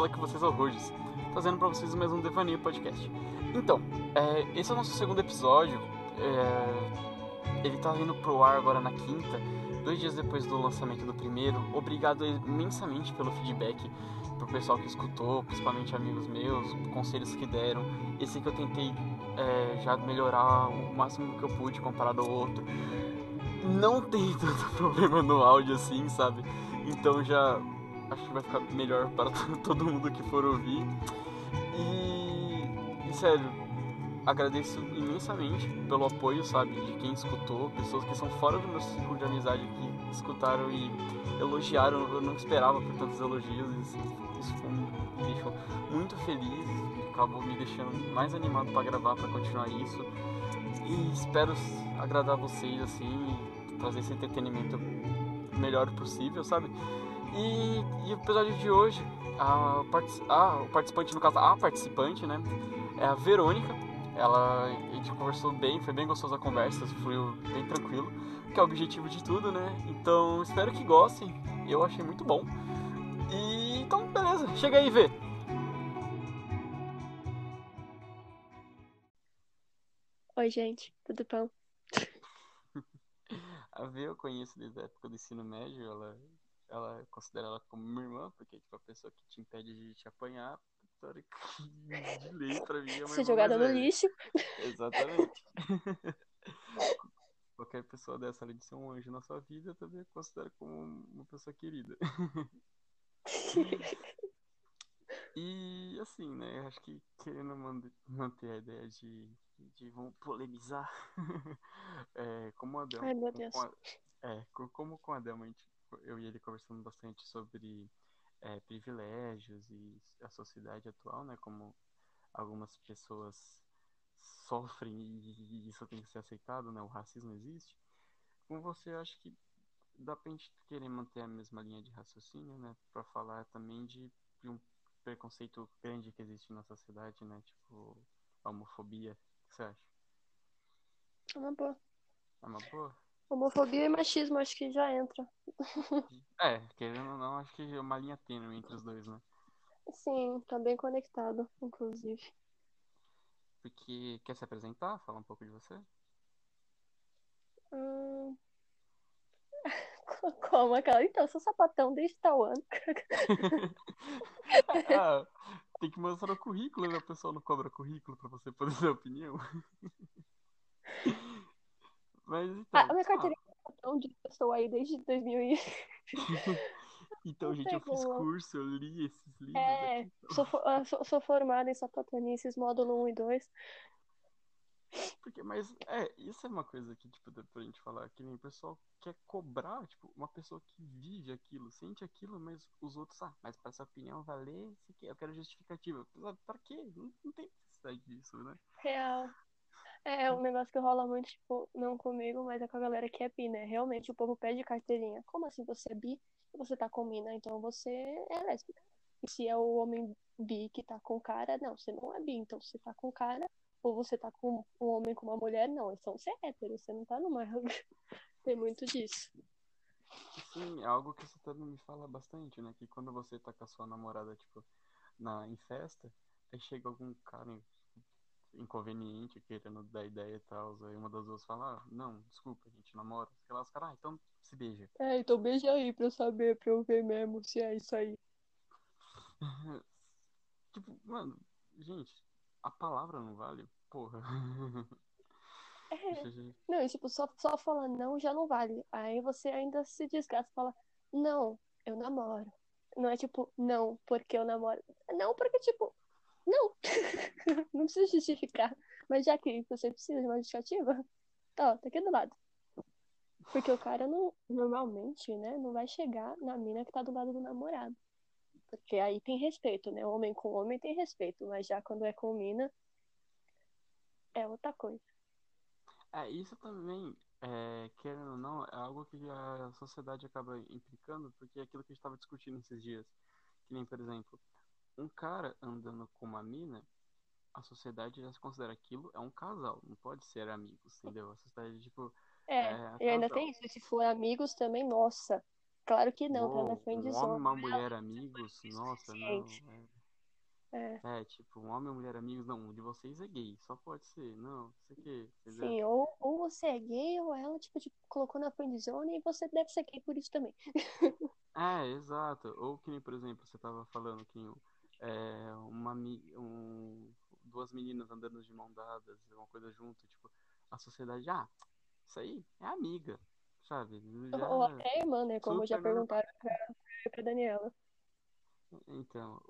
fala com vocês é o Rogers, trazendo pra vocês mais um Devaneio Podcast. Então, é, esse é o nosso segundo episódio. É, ele tá vindo pro ar agora na quinta, dois dias depois do lançamento do primeiro. Obrigado imensamente pelo feedback pro pessoal que escutou, principalmente amigos meus, conselhos que deram. Esse que eu tentei é, já melhorar o máximo que eu pude comparado ao outro. Não tem tanto problema no áudio assim, sabe? Então já acho que vai ficar melhor para todo mundo que for ouvir. E, e sério, agradeço imensamente pelo apoio, sabe, de quem escutou, pessoas que são fora do meu círculo de amizade que escutaram e elogiaram. Eu não esperava por tantos elogios, isso, isso me deixou muito feliz, acabou me deixando mais animado para gravar, para continuar isso. E espero agradar vocês assim, trazer esse entretenimento melhor possível, sabe? E, e o episódio de hoje, a, a, o participante, no caso, a participante, né? É a Verônica. Ela, a gente conversou bem, foi bem gostosa a conversa, fluiu bem tranquilo, que é o objetivo de tudo, né? Então, espero que gostem. Eu achei muito bom. E então, beleza, chega aí, Vê. Oi, gente, tudo bom? a Vê eu conheço desde a época do ensino médio, ela ela considera ela como minha irmã, porque tipo, a pessoa que te impede de te apanhar, de lei pra mim é uma Ser jogada no lixo. Exatamente. Qualquer pessoa dessa, além de ser um anjo na sua vida, eu também considero como uma pessoa querida. e assim, né, acho que querendo manter a ideia de, de vamos polemizar, é, como a Delma, Ai, meu Deus. Com a, é, como com a Delma a gente eu e ele conversando bastante sobre é, privilégios e a sociedade atual, né? Como algumas pessoas sofrem e isso tem que ser aceitado, né? O racismo existe. Com você, eu acho que dá pra gente querer manter a mesma linha de raciocínio, né? Pra falar também de, de um preconceito grande que existe na sociedade, né? Tipo, a homofobia. O que você acha? É uma boa. É uma boa? Homofobia e machismo acho que já entra. É, querendo ou não, acho que é uma linha tênue entre os dois, né? Sim, tá bem conectado, inclusive. Porque quer se apresentar? Falar um pouco de você? Hum... Como aquela? Então, eu sou sapatão desde tal ano. ah, tem que mostrar o currículo, né? O pessoal não cobra currículo pra você poder dar opinião. Mas então. Ah, a minha carteira é tão de pessoa aí desde 2000 e... Então, gente, eu fiz curso, eu li esses livros. É, aqui, então. sou, sou, sou, formada em sapatonices, módulo 1 e 2. Porque, mas, é, isso é uma coisa que, tipo, dá pra gente falar, que nem o pessoal quer cobrar, tipo, uma pessoa que vive aquilo, sente aquilo, mas os outros, ah, mas pra essa opinião valer, eu quero justificativa. Pra quê? Não, não tem necessidade disso, né? Real. É um negócio que rola muito, tipo, não comigo, mas é com a galera que é bi, né? Realmente o povo pede carteirinha. Como assim você é bi e você tá com mina? Então você é lésbica. E se é o homem bi que tá com cara, não, você não é bi. Então você tá com cara, ou você tá com um homem com uma mulher, não. Então você é hétero, você não tá numa. Tem muito disso. Sim, é algo que você também me fala bastante, né? Que quando você tá com a sua namorada, tipo, na, em festa, aí chega algum cara inconveniente, querendo dar ideia e tal. Aí uma das duas fala, ah, não, desculpa, a gente namora. Sei lá, os caras, ah, então se beija. É, então beija aí pra eu saber, pra eu ver mesmo se é isso aí. tipo, mano, gente, a palavra não vale? Porra. É. Não, tipo, só, só falar não já não vale. Aí você ainda se desgasta e fala, não, eu namoro. Não é tipo, não, porque eu namoro. Não, porque, tipo, não. não precisa justificar. Mas já que você precisa de uma justificativa, tá, tá aqui do lado. Porque o cara não, normalmente, né, não vai chegar na mina que tá do lado do namorado. Porque aí tem respeito, né? Homem com homem tem respeito, mas já quando é com mina, é outra coisa. É, isso também, é, querendo ou não, é algo que a sociedade acaba implicando, porque é aquilo que a gente estava discutindo esses dias. Que nem, por exemplo, um cara andando com uma mina, a sociedade já se considera aquilo é um casal, não pode ser amigos, entendeu? A sociedade, tipo. É, é e ainda tem isso, se for amigos também, nossa, Claro que não, Uou, tá na frente um de homem e uma mulher amigos? Nossa, não. É. É. é. tipo, um homem e uma mulher amigos, não, um de vocês é gay, só pode ser, não, sei que? Sim, ou, ou você é gay, ou ela, tipo, te colocou na friend zone e você deve ser gay por isso também. É, exato. Ou que nem, por exemplo, você tava falando que é, uma, um, duas meninas andando de mão dadas, uma coisa junto, tipo, a sociedade, ah, isso aí é amiga, sabe? Já ou até irmã, né? Como já perguntaram pra, pra Daniela. Então,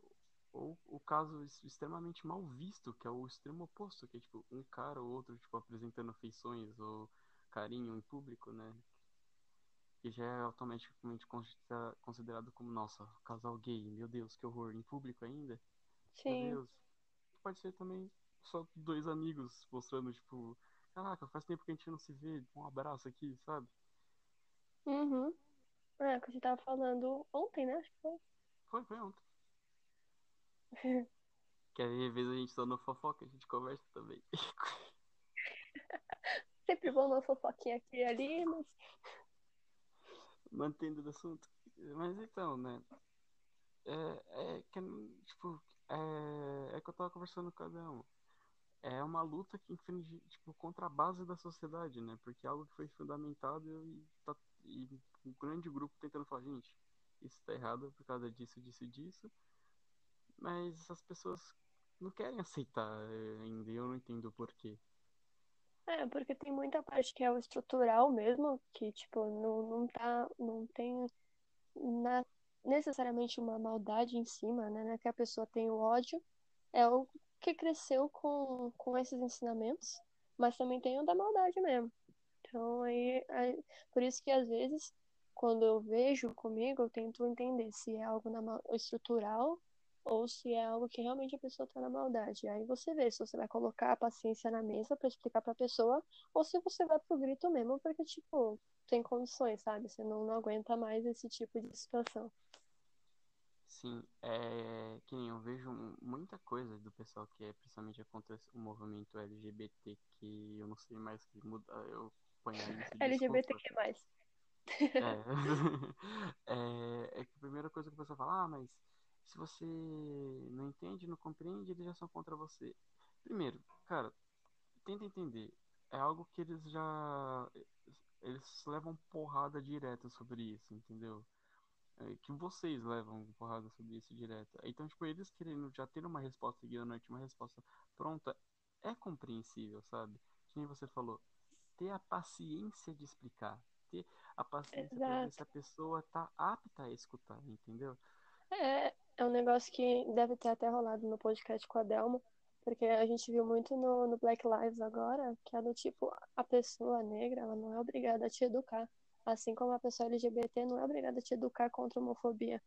ou o caso extremamente mal visto, que é o extremo oposto, que é tipo um cara ou outro tipo apresentando feições ou carinho em público, né? Que já é automaticamente considerado como nossa, casal gay, meu Deus, que horror, em público ainda. Sim. Meu Deus. Pode ser também só dois amigos mostrando tipo, caraca, faz tempo que a gente não se vê, um abraço aqui, sabe? Uhum. É, que a gente tava falando ontem, né? Acho que foi. Foi, foi ontem. que às vezes a gente só no fofoca, a gente conversa também. Sempre bom uma fofoquinha aqui e ali, mas. Mantendo o assunto. Mas então, né? É, é que, tipo, é, é que eu tava conversando com cada um. É uma luta que infringe, tipo, contra a base da sociedade, né? Porque é algo que foi fundamentado e, tá, e um grande grupo tentando falar, gente, isso tá errado por causa disso, disso, disso mas as pessoas não querem aceitar eh, ainda, eu não entendo o porquê. É, porque tem muita parte que é o estrutural mesmo, que, tipo, não, não tá, não tem na, necessariamente uma maldade em cima, né, né, que a pessoa tem o ódio, é o que cresceu com, com esses ensinamentos, mas também tem o da maldade mesmo. Então, aí, aí por isso que às vezes, quando eu vejo comigo, eu tento entender se é algo na, estrutural ou se é algo que realmente a pessoa tá na maldade. Aí você vê se você vai colocar a paciência na mesa para explicar pra pessoa, ou se você vai pro grito mesmo, porque, tipo, tem condições, sabe? Você não, não aguenta mais esse tipo de situação. Sim, é que nem eu vejo muita coisa do pessoal que é principalmente contra o movimento LGBT, que eu não sei mais que mudar, eu ponho LGBT que mais? É. é, é que a primeira coisa que o pessoal fala, ah, mas se você não entende, não compreende, eles já são contra você. Primeiro, cara, tenta entender. É algo que eles já. Eles levam porrada direta sobre isso, entendeu? É que vocês levam porrada sobre isso direto. Então, tipo, eles querendo já ter uma resposta ignorante, uma resposta pronta, é compreensível, sabe? Como você falou, ter a paciência de explicar, ter a paciência para ver se a pessoa tá apta a escutar, entendeu? É, é um negócio que deve ter até rolado no podcast com a Delma, porque a gente viu muito no, no Black Lives agora, que é do tipo, a pessoa negra, ela não é obrigada a te educar. Assim como a pessoa LGBT não é obrigada a te educar contra a homofobia.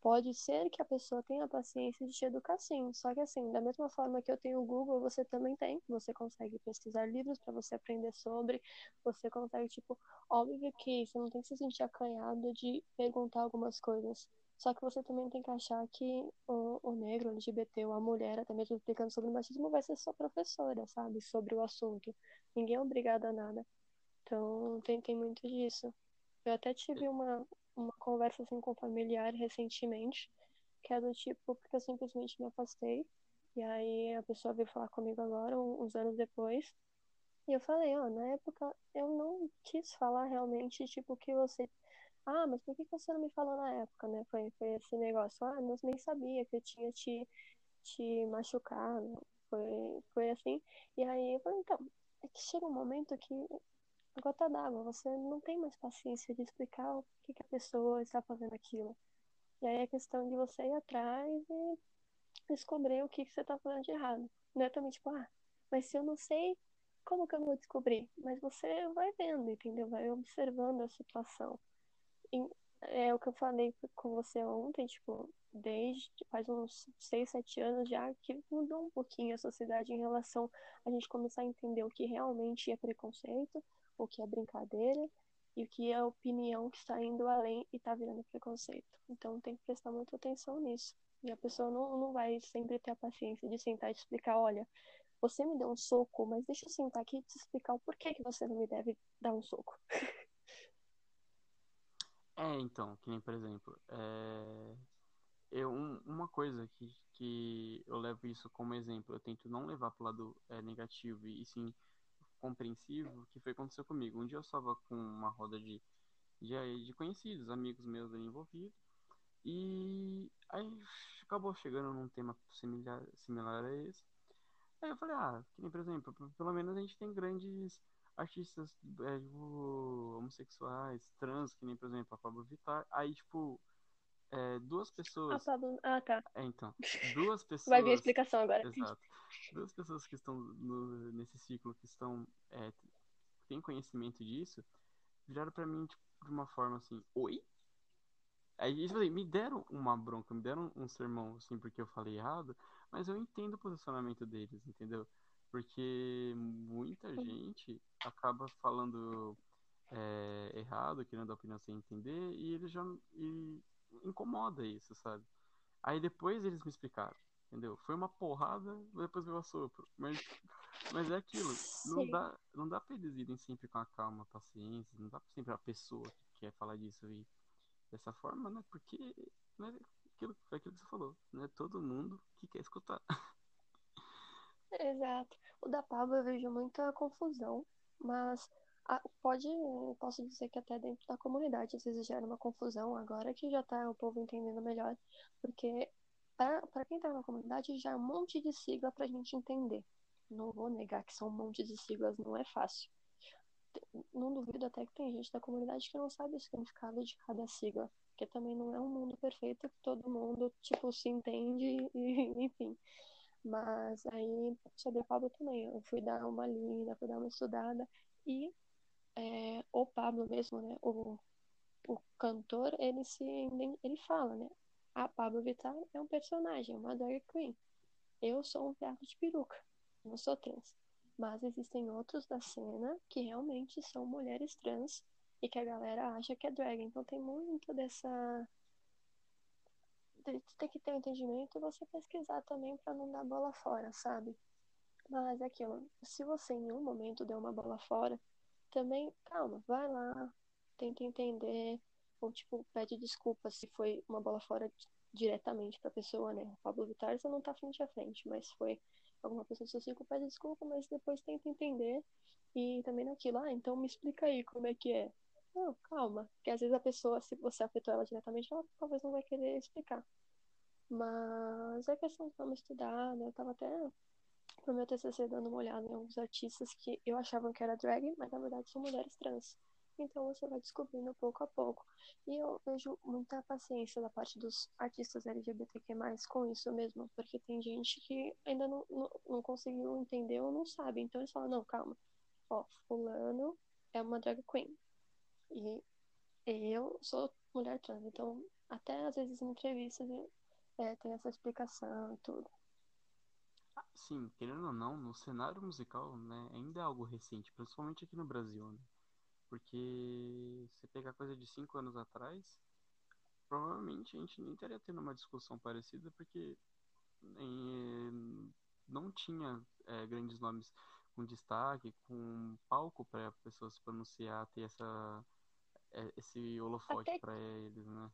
Pode ser que a pessoa tenha a paciência de te educar sim, só que assim, da mesma forma que eu tenho o Google, você também tem. Você consegue pesquisar livros para você aprender sobre, você consegue, tipo, óbvio que você não tem que se sentir acanhado de perguntar algumas coisas. Só que você também tem que achar que o, o negro, o LGBT ou a mulher, até mesmo explicando sobre o machismo, vai ser só professora, sabe? Sobre o assunto. Ninguém é obrigado a nada. Então, tem, tem muito disso. Eu até tive uma, uma conversa assim com um familiar recentemente, que é do tipo, porque eu simplesmente me afastei. E aí a pessoa veio falar comigo agora, uns anos depois. E eu falei, ó, na época eu não quis falar realmente, tipo, que você ah, mas por que você não me falou na época, né? Foi, foi esse negócio. Ah, eu nem sabia que eu tinha te, te machucado. Foi, foi assim. E aí eu falei, então, é que chega um momento que gota d'água, você não tem mais paciência de explicar o que, que a pessoa está fazendo aquilo. E aí é questão de você ir atrás e descobrir o que, que você está fazendo de errado. Não é também tipo, ah, mas se eu não sei, como que eu vou descobrir? Mas você vai vendo, entendeu? Vai observando a situação é o que eu falei com você ontem, tipo, desde faz uns 6, 7 anos já que mudou um pouquinho a sociedade em relação a gente começar a entender o que realmente é preconceito, o que é brincadeira e o que é opinião que está indo além e está virando preconceito. Então tem que prestar muita atenção nisso. E a pessoa não, não vai sempre ter a paciência de sentar e explicar, olha, você me deu um soco, mas deixa eu sentar aqui e te explicar o porquê que você não me deve dar um soco. É, então, que nem, por exemplo, é... eu, um, uma coisa que, que eu levo isso como exemplo, eu tento não levar para o lado é, negativo e sim compreensivo, que foi o que aconteceu comigo. Um dia eu estava com uma roda de, de, de conhecidos, amigos meus ali envolvidos, e aí acabou chegando num tema similar, similar a esse. Aí eu falei, ah, que nem, por exemplo, pelo menos a gente tem grandes artistas é, tipo, homossexuais, trans, que nem, por exemplo, a Pablo Vittar. Aí, tipo, é, duas pessoas. Ah, Pablo... ah, tá. É, então. Duas pessoas. Vai vir a explicação agora. Exato. Duas pessoas que estão no, nesse ciclo, que estão. É, têm conhecimento disso, viraram pra mim, tipo, de uma forma assim: Oi? Aí, tipo assim, me deram uma bronca, me deram um sermão, assim, porque eu falei errado, mas eu entendo o posicionamento deles, entendeu? Porque muita gente acaba falando é, errado, querendo dar opinião sem entender, e ele já e incomoda isso, sabe? Aí depois eles me explicaram, entendeu? Foi uma porrada, depois veio a sopro. Mas, mas é aquilo, não dá, não dá pra eles irem sempre com a calma, a paciência, não dá pra sempre a pessoa que quer falar disso ir dessa forma, né? Porque né, aquilo, aquilo que você falou, não é todo mundo que quer escutar. Exato. O da Pablo eu vejo muita confusão, mas a, pode, posso dizer que até dentro da comunidade às vezes gera uma confusão, agora que já tá o povo entendendo melhor, porque para quem tá na comunidade já é um monte de sigla pra gente entender. Não vou negar que são um monte de siglas, não é fácil. Não duvido até que tem gente da comunidade que não sabe o significado de cada sigla, porque também não é um mundo perfeito que todo mundo, tipo, se entende e, enfim. Mas aí, sobre o Pablo também, eu fui dar uma lida, fui dar uma estudada. E é, o Pablo mesmo, né, o, o cantor, ele se ele fala, né, a Pablo Vittar é um personagem, uma drag queen. Eu sou um viado de peruca, não sou trans. Mas existem outros da cena que realmente são mulheres trans e que a galera acha que é drag. Então tem muito dessa tem que ter um entendimento e você pesquisar também para não dar bola fora, sabe? Mas é aquilo, se você em um momento deu uma bola fora, também, calma, vai lá, tenta entender, ou tipo, pede desculpa se foi uma bola fora diretamente pra pessoa, né? O Pablo Vittar você não tá frente a frente, mas foi alguma pessoa do seu ciclo, pede desculpa, mas depois tenta entender e também naquilo, ah, então me explica aí como é que é. Não, calma. Porque às vezes a pessoa, se você afetou ela diretamente, ela talvez não vai querer explicar. Mas é questão de vamos estudar, né? Eu tava até no meu TCC dando uma olhada em alguns artistas que eu achava que era drag, mas na verdade são mulheres trans. Então você vai descobrindo pouco a pouco. E eu vejo muita paciência da parte dos artistas LGBTQ+, com isso mesmo, porque tem gente que ainda não, não, não conseguiu entender ou não sabe. Então eles falam, não, calma, ó, fulano é uma drag queen. E eu sou mulher trans, então até às vezes em entrevistas é, tem essa explicação e tudo. Sim, querendo ou não, no cenário musical, né, ainda é algo recente, principalmente aqui no Brasil, né? Porque se pegar coisa de cinco anos atrás, provavelmente a gente nem estaria tendo uma discussão parecida, porque não tinha é, grandes nomes com destaque, com palco para pessoas se pronunciar, ter essa, esse holofote para eles, né?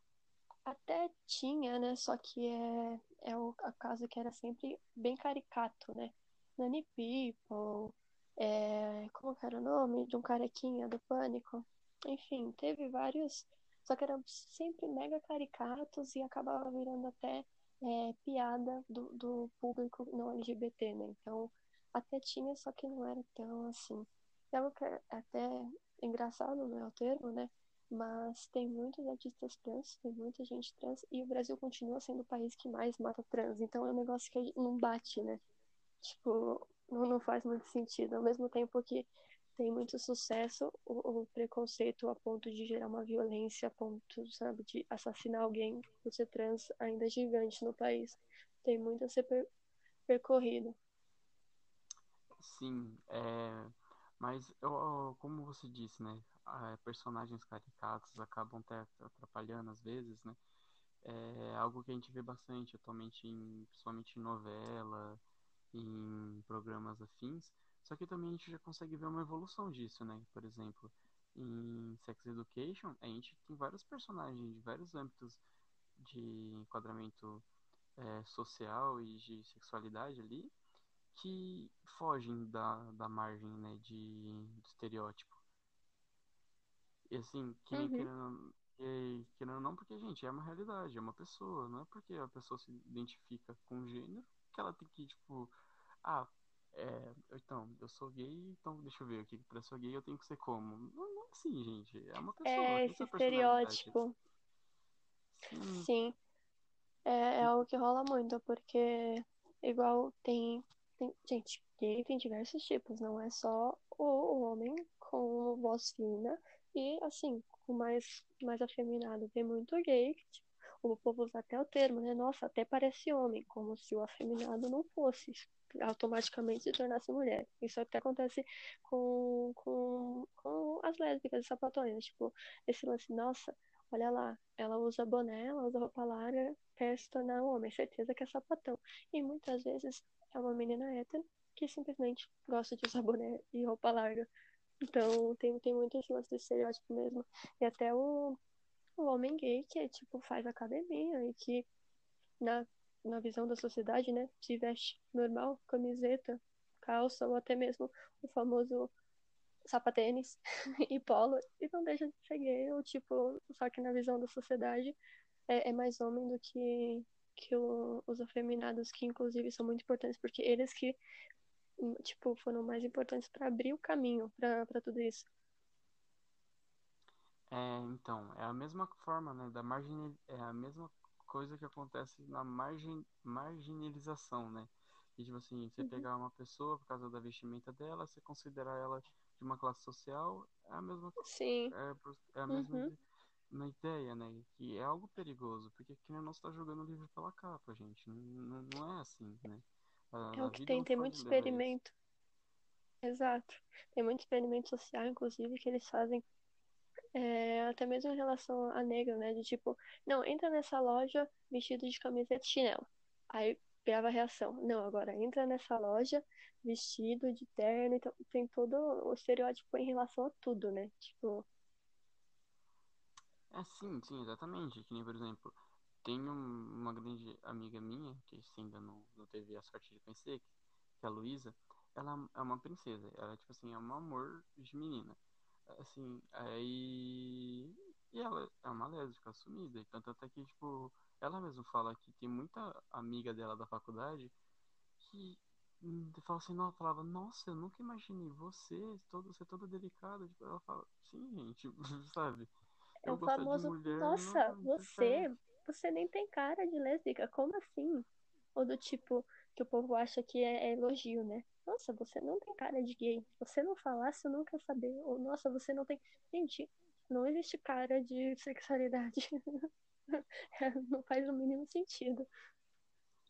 Até tinha, né? Só que é, é o caso que era sempre bem caricato, né? Nani People, é, como que era o nome? De um carequinha do Pânico. Enfim, teve vários, só que eram sempre mega caricatos e acabava virando até é, piada do, do público não LGBT, né? Então, até tinha, só que não era tão assim. É algo que é até engraçado, não é o termo, né? Mas tem muitos artistas trans, tem muita gente trans, e o Brasil continua sendo o país que mais mata trans. Então é um negócio que não bate, né? Tipo, não, faz muito sentido. Ao mesmo tempo que tem muito sucesso, o, o, preconceito a ponto de gerar uma violência, a ponto, sabe, de assassinar alguém por ser trans ainda é gigante no país. Tem muito a ser per percorrido. Sim, é... mas eu, como você disse, né? Personagens caricatos acabam até atrapalhando às vezes, né? É algo que a gente vê bastante atualmente, em, principalmente em novela, em programas afins. Só que também a gente já consegue ver uma evolução disso, né? Por exemplo, em Sex Education, a gente tem vários personagens de vários âmbitos de enquadramento é, social e de sexualidade ali que fogem da, da margem né, de, de estereótipo. E assim, que uhum. querendo, que, querendo não, porque, gente, é uma realidade, é uma pessoa, não é porque a pessoa se identifica com um gênero que ela tem que, tipo, ah, é, então, eu sou gay, então deixa eu ver, o que pra ser gay eu tenho que ser como? Não, não é assim, gente, é uma pessoa. É esse estereótipo. Sim. Sim. É, é algo que rola muito, porque igual tem, tem. Gente, gay tem diversos tipos, não é só o homem com voz fina e assim, com mais, mais afeminado. Tem muito gay que, tipo, o povo usa até o termo, né? Nossa, até parece homem, como se o afeminado não fosse automaticamente se tornasse mulher. Isso até acontece com, com, com as lésbicas e sapatões. Tipo, esse lance, nossa, olha lá, ela usa boné, ela usa roupa larga, quer se tornar homem, certeza que é sapatão. E muitas vezes é uma menina hétero que simplesmente gosta de usar boné e roupa larga. Então tem, tem muito esse lance de estereótipo mesmo. E até o, o homem gay que tipo faz academia e que na, na visão da sociedade, né, se veste normal, camiseta, calça ou até mesmo o famoso sapatênis e polo e não deixa de ser gay, ou tipo, só que na visão da sociedade é, é mais homem do que, que o, os afeminados, que inclusive são muito importantes, porque eles que tipo, foram mais importantes para abrir o caminho para tudo isso. É, então, é a mesma forma, né, da margem, é a mesma coisa que acontece na margem, marginalização, né? E, tipo assim, você uhum. pegar uma pessoa por causa da vestimenta dela, você considerar ela de uma classe social, é a mesma Sim. É, é a mesma uhum. uma ideia, né? Que é algo perigoso, porque quem não está jogando o livro pela capa, gente. Não, não é assim, né? A, é o que tem, tem muito experimento. Exato. Tem muito experimento social, inclusive, que eles fazem é, até mesmo em relação a negro, né? De tipo, não, entra nessa loja vestido de camiseta e chinelo. Aí grava a reação. Não, agora entra nessa loja vestido de terno, então tem todo o estereótipo em relação a tudo, né? Tipo. É, sim, sim, exatamente. Que nem, por exemplo, tem uma grande amiga minha, que você ainda não, não teve a sorte de conhecer, que é a Luísa. Ela é uma princesa. Ela, tipo assim, é um amor de menina. Assim, aí. E ela é uma lésbica assumida. Então, tanto é que, tipo, ela mesma fala que tem muita amiga dela da faculdade que fala assim, não, falava, nossa, eu nunca imaginei você, todo, ser toda delicada. Tipo, ela fala, sim, gente, sabe? É o famoso, mulher, nossa, não, você, você nem tem cara de lésbica, como assim? Ou do tipo, que o povo acha que é, é, elogio, né? Nossa, você não tem cara de gay. Se você não falasse, eu nunca saber. Ou, nossa, você não tem. Gente, não existe cara de sexualidade. não faz o mínimo sentido.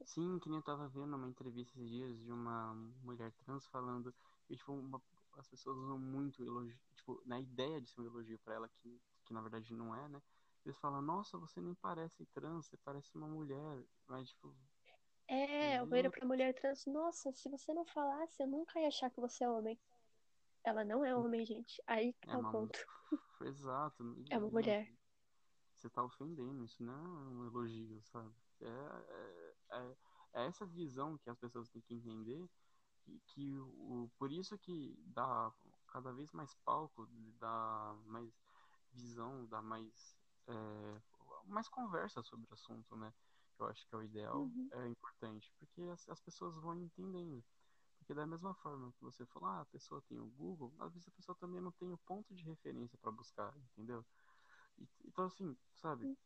Sim, que nem eu tava vendo uma entrevista esses dias de uma mulher trans falando que tipo, uma, as pessoas usam muito elogio, tipo, na ideia de ser um elogio para ela, que, que na verdade não é, né? Eles falam, nossa, você nem parece trans, você parece uma mulher. Mas, tipo. É, eu viro pra mulher trans, nossa, se você não falasse, eu nunca ia achar que você é homem. Ela não é homem, gente. Aí é tá o ponto. Exato. É uma mulher você tá ofendendo, isso não é um elogio, sabe? É, é, é, é essa visão que as pessoas têm que entender que, que o, por isso que dá cada vez mais palco, dá mais visão, dá mais, é, mais conversa sobre o assunto, né? Eu acho que é o ideal, uhum. é importante, porque as, as pessoas vão entendendo. Porque da mesma forma que você falou, ah, a pessoa tem o Google, às vezes a pessoa também não tem o ponto de referência para buscar, entendeu? Então, assim, sabe?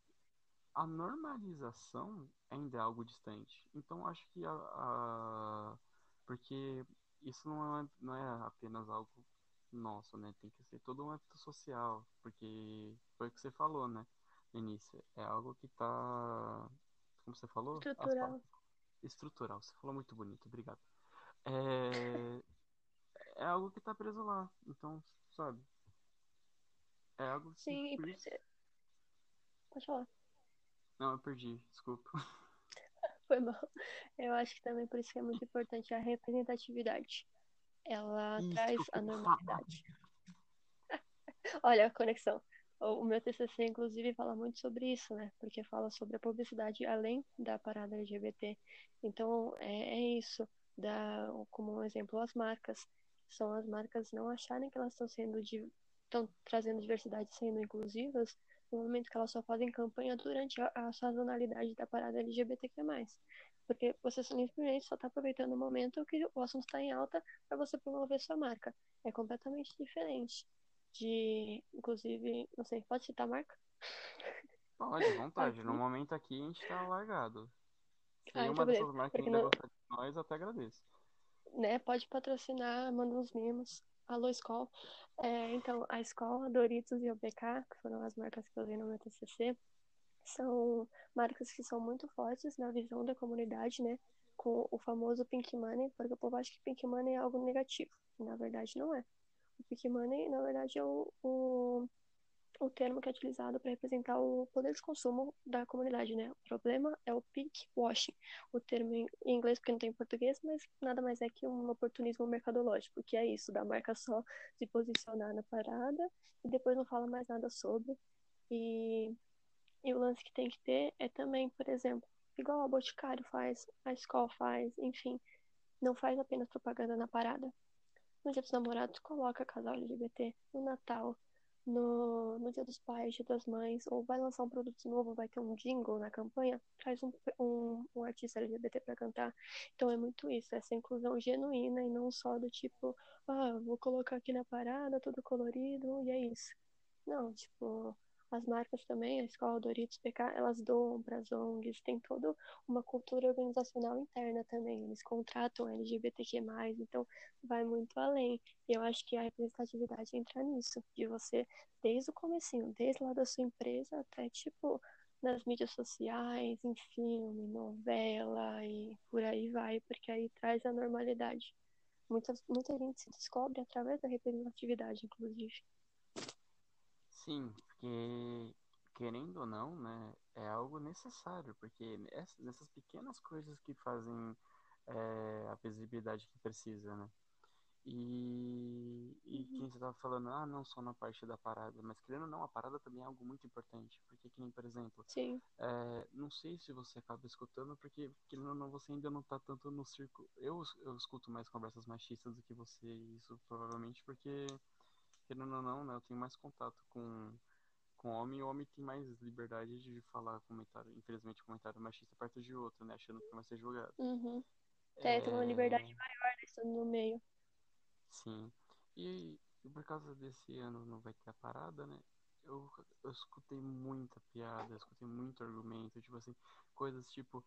A normalização ainda é algo distante. Então, acho que a, a porque isso não é, não é apenas algo nosso, né? Tem que ser todo um âmbito social, porque foi o que você falou, né? Início, é algo que tá, como você falou? Estrutural. Estrutural. Você falou muito bonito, obrigado. É, é algo que tá preso lá. Então, sabe? É algo que. Sim, por isso... Pode falar. Não, eu perdi, desculpa. Foi mal. Eu acho que também por isso que é muito importante a representatividade. Ela isso traz a normalidade. Olha a conexão. O meu TCC, inclusive, fala muito sobre isso, né? Porque fala sobre a publicidade além da parada LGBT. Então, é, é isso. Dá como um exemplo as marcas. São as marcas não acharem que elas estão sendo estão trazendo diversidade, sendo inclusivas, no momento que elas só fazem campanha durante a, a sazonalidade da parada LGBTQ+. Porque você simplesmente só está aproveitando o momento que o assunto está em alta para você promover sua marca. É completamente diferente de, inclusive, não sei, pode citar a marca? Pode, vontade. No momento aqui a gente está largado. Se ah, uma então dessas marcas ainda não... de nós, até agradeço. Né, pode patrocinar, manda uns mimos. Alô, Skol. É, então, a Skol, Doritos e OBK, que foram as marcas que eu usei no meu TCC, são marcas que são muito fortes na visão da comunidade, né? Com o famoso Pink Money, porque o povo acha que Pink Money é algo negativo. Na verdade, não é. O Pink Money, na verdade, é o, o, o termo que é utilizado para representar o poder de consumo da comunidade, né? O problema é o pink washing, o termo em inglês porque não tem em português, mas nada mais é que um oportunismo mercadológico, que é isso, da marca só se posicionar na parada e depois não fala mais nada sobre. E e o lance que tem que ter é também, por exemplo, igual a Boticário faz, a escola faz, enfim, não faz apenas propaganda na parada. No Dia dos Namorados, coloca casal LGBT. No Natal, no, no Dia dos Pais, Dia das Mães, ou vai lançar um produto novo, vai ter um jingle na campanha, traz um, um, um artista LGBT para cantar. Então é muito isso, essa inclusão genuína e não só do tipo, ah, vou colocar aqui na parada, tudo colorido, e é isso. Não, tipo, as marcas também, a Escola Doritos PK, elas doam para as ONGs, tem toda uma cultura organizacional interna também. Eles contratam LGBTQ+, então vai muito além. E eu acho que a representatividade entra nisso, de você, desde o comecinho, desde lá da sua empresa até, tipo, nas mídias sociais, em filme, novela e por aí vai, porque aí traz a normalidade. Muita, muita gente se descobre através da representatividade, inclusive. Sim, porque querendo ou não, né, é algo necessário, porque nessas pequenas coisas que fazem é, a visibilidade que precisa, né? E, e uhum. quem você tava falando, ah, não só na parte da parada, mas querendo ou não, a parada também é algo muito importante, porque que nem, por exemplo, é, não sei se você acaba escutando, porque querendo ou não, você ainda não tá tanto no círculo, eu, eu escuto mais conversas machistas do que você, isso provavelmente porque, querendo ou não, né, eu tenho mais contato com com homem, o homem tem mais liberdade de falar comentário, infelizmente, comentário machista perto de outro, né? Achando que vai ser julgado. Uhum. É, tem uma liberdade maior, né? Estando no meio. Sim. E, e, por causa desse ano não vai ter a parada, né? Eu, eu escutei muita piada, eu escutei muito argumento, tipo assim, coisas tipo,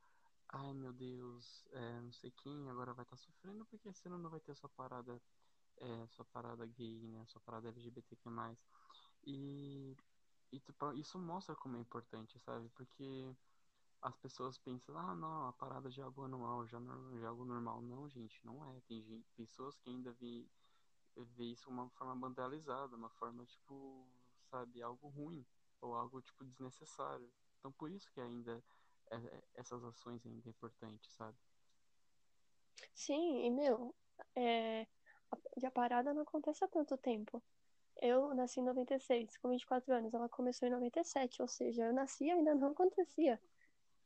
ai meu Deus, é, não sei quem agora vai estar tá sofrendo porque esse ano não vai ter sua parada, é, sua parada gay, né? Sua parada LGBTQ+. E e tipo, isso mostra como é importante, sabe? Porque as pessoas pensam, ah, não, a parada de algo anual, já, já é algo normal. Não, gente, não é. Tem gente, pessoas que ainda vê, vê isso uma forma vandalizada, uma forma, tipo, sabe, algo ruim, ou algo, tipo, desnecessário. Então, por isso que ainda é, é essas ações ainda é importante, sabe? Sim, e, meu, é, a parada não acontece há tanto tempo. Eu nasci em 96, com 24 anos. Ela começou em 97, ou seja, eu nasci e ainda não acontecia.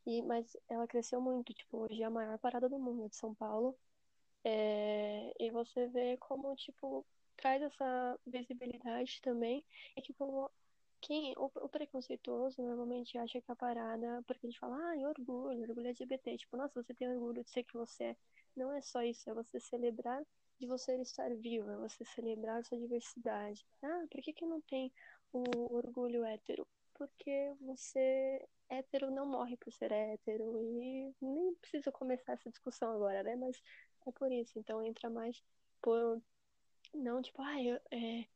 E, mas ela cresceu muito, tipo, hoje é a maior parada do mundo de São Paulo. É, e você vê como, tipo, traz essa visibilidade também. E, tipo, quem, o, o, preconceituoso normalmente acha que a parada, porque a gente fala, ah, orgulho, orgulho LGBT. Tipo, nossa, você tem orgulho de ser que você é. Não é só isso, é você celebrar de você estar vivo, é você celebrar sua diversidade. Ah, por que, que não tem o orgulho hétero? Porque você hétero não morre por ser hétero e nem precisa começar essa discussão agora, né? Mas é por isso. Então entra mais por não tipo, ah, eu, é,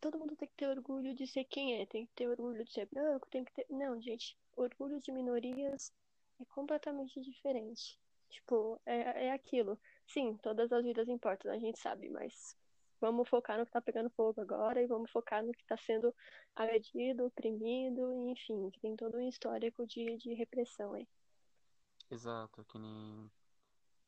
todo mundo tem que ter orgulho de ser quem é, tem que ter orgulho de ser branco, tem que ter. Não, gente, orgulho de minorias é completamente diferente. Tipo, é, é aquilo. Sim, todas as vidas importam, a gente sabe, mas vamos focar no que tá pegando fogo agora e vamos focar no que tá sendo agredido, oprimido, enfim, que tem todo um histórico de, de repressão aí. Exato, que nem.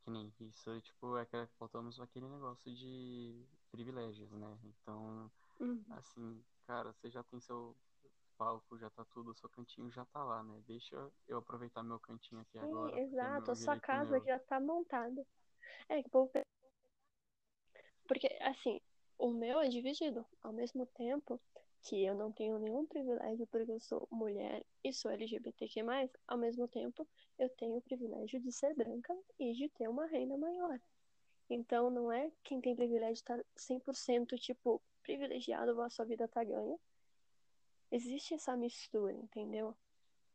Que nem isso, tipo, é que faltamos aquele negócio de privilégios, né? Então, uhum. assim, cara, você já tem seu palco, já tá tudo, seu cantinho já tá lá, né? Deixa eu aproveitar meu cantinho aqui Sim, agora. Exato, a sua casa meu. já tá montada. É, que povo. Porque, assim, o meu é dividido. Ao mesmo tempo que eu não tenho nenhum privilégio porque eu sou mulher e sou LGBTQ+, ao mesmo tempo eu tenho o privilégio de ser branca e de ter uma renda maior. Então não é quem tem privilégio estar tá 100% tipo privilegiado, a sua vida tá ganha. Existe essa mistura, entendeu?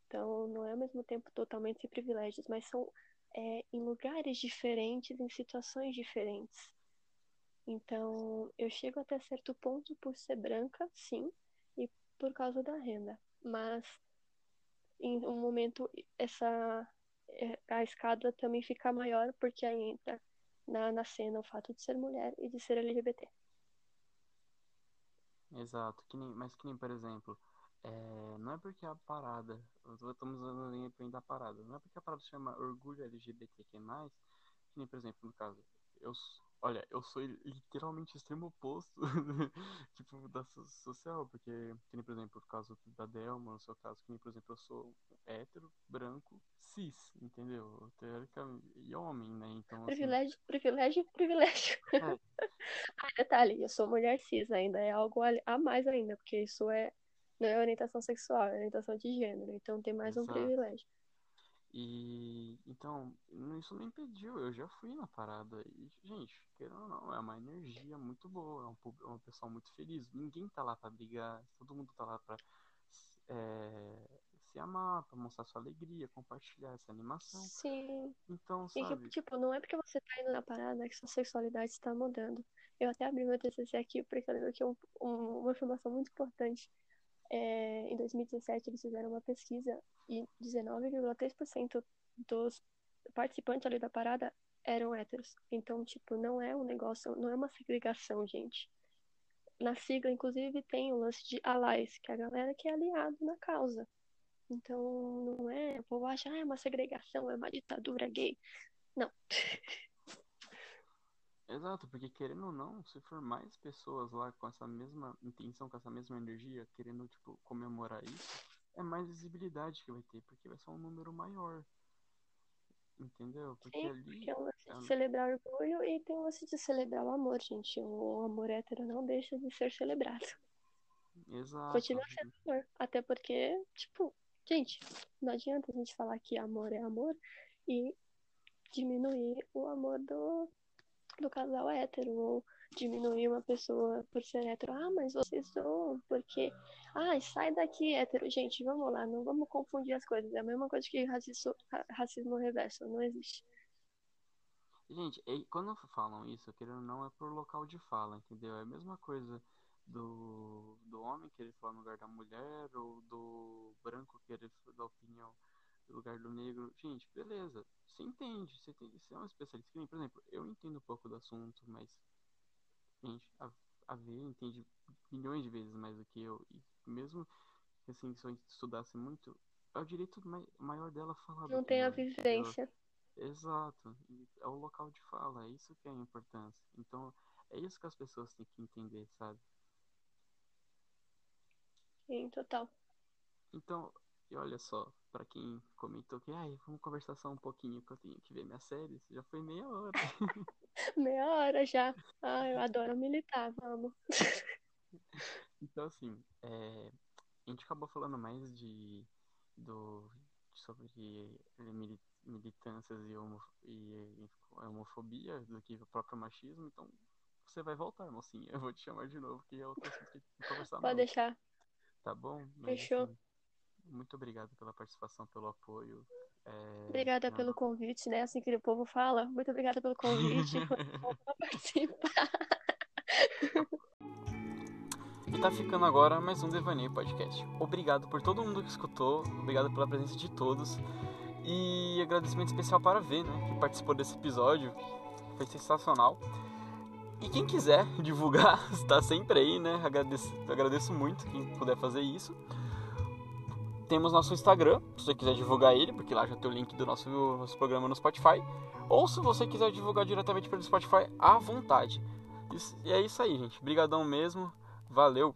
Então não é ao mesmo tempo totalmente sem privilégios, mas são é, em lugares diferentes, em situações diferentes. Então, eu chego até certo ponto por ser branca, sim, e por causa da renda. Mas, em um momento, essa é, a escada também fica maior porque aí entra na, na cena o fato de ser mulher e de ser LGBT. Exato, que nem, mas que nem, por exemplo, é, não é porque a parada, estamos usando a linha da parada, não é porque a parada chama orgulho LGBTQ+, que nem, por exemplo, no caso, eu, Olha, eu sou literalmente extremo oposto, tipo, da social, porque, que nem, por exemplo, no caso da Delma, no seu caso, que nem, por exemplo, eu sou hétero, branco, cis, entendeu? Teoricamente, e homem, né? Então, privilégio, assim... privilégio, privilégio. É. ah, detalhe, eu sou mulher cis ainda, é algo a mais ainda, porque isso é, não é orientação sexual, é orientação de gênero, então tem mais Exato. um privilégio. E então, isso não impediu, eu já fui na parada. E, gente, querendo ou não, é uma energia muito boa, é um, é uma pessoa muito feliz. Ninguém tá lá pra brigar, todo mundo tá lá pra é, se amar, pra mostrar sua alegria, compartilhar essa animação. Sim. Então, sabe? E tipo, não é porque você tá indo na parada que sua sexualidade está mudando. Eu até abri meu TCC aqui porque eu lembro que é um, um, uma informação muito importante é, em 2017, eles fizeram uma pesquisa e 19,3% dos participantes ali da parada eram héteros. Então, tipo, não é um negócio, não é uma segregação, gente. Na sigla, inclusive, tem o lance de allies, que é a galera que é aliado na causa. Então, não é, o povo acha, ah, é uma segregação, é uma ditadura gay. Não. Exato, porque querendo ou não, se for mais pessoas lá com essa mesma intenção, com essa mesma energia, querendo, tipo, comemorar isso, é mais visibilidade que vai ter, porque vai ser um número maior. Entendeu? Porque Sim, ali. Porque é um lance é... de celebrar orgulho e tem um lance de celebrar o amor, gente. O amor hétero não deixa de ser celebrado. Exato. Continua sendo amor. Até porque, tipo, gente, não adianta a gente falar que amor é amor e diminuir o amor do, do casal hétero, ou diminuir uma pessoa por ser hétero. Ah, mas vocês são, porque. Ah, sai daqui, hétero. Gente, vamos lá, não vamos confundir as coisas. É a mesma coisa que racismo, racismo reverso, não existe. Gente, quando falam isso, querendo não, é por local de fala, entendeu? É a mesma coisa do, do homem querer falar no lugar da mulher, ou do branco querer dar opinião lugar do negro. Gente, beleza. Você entende, você, tem, você é um especialista. Por exemplo, eu entendo um pouco do assunto, mas gente, a, a V entende milhões de vezes mais do que eu. E mesmo que assim, se eu estudasse muito, é o direito maior dela falar. Não tem a vivência. Exato. É o local de fala, é isso que é a importância. Então, é isso que as pessoas têm que entender, sabe? Sim, total. Então, e olha só, para quem comentou que, ai, vamos conversar só um pouquinho que eu tenho que ver minha série, já foi meia hora. meia hora já. Ai, eu adoro militar, vamos. então, assim, é, a gente acabou falando mais de do sobre militâncias e, homo, e, homofobia do que o próprio machismo, então você vai voltar, mocinha. Eu vou te chamar de novo, que é outro assunto que a gente conversar Pode mais. deixar. Tá bom? Mas, Fechou. Assim, muito obrigado pela participação, pelo apoio. É... Obrigada não... pelo convite, né? Assim que o povo fala. Muito obrigada pelo convite. participar. E tá ficando agora mais um Devaneio Podcast. Obrigado por todo mundo que escutou, obrigado pela presença de todos. E agradecimento especial para a V, né, que participou desse episódio. Foi sensacional. E quem quiser divulgar, está sempre aí, né? Agradeço, agradeço muito quem puder fazer isso temos nosso Instagram, se você quiser divulgar ele, porque lá já tem o link do nosso, nosso programa no Spotify. Ou se você quiser divulgar diretamente pelo Spotify, à vontade. E é isso aí, gente. Obrigadão mesmo. Valeu!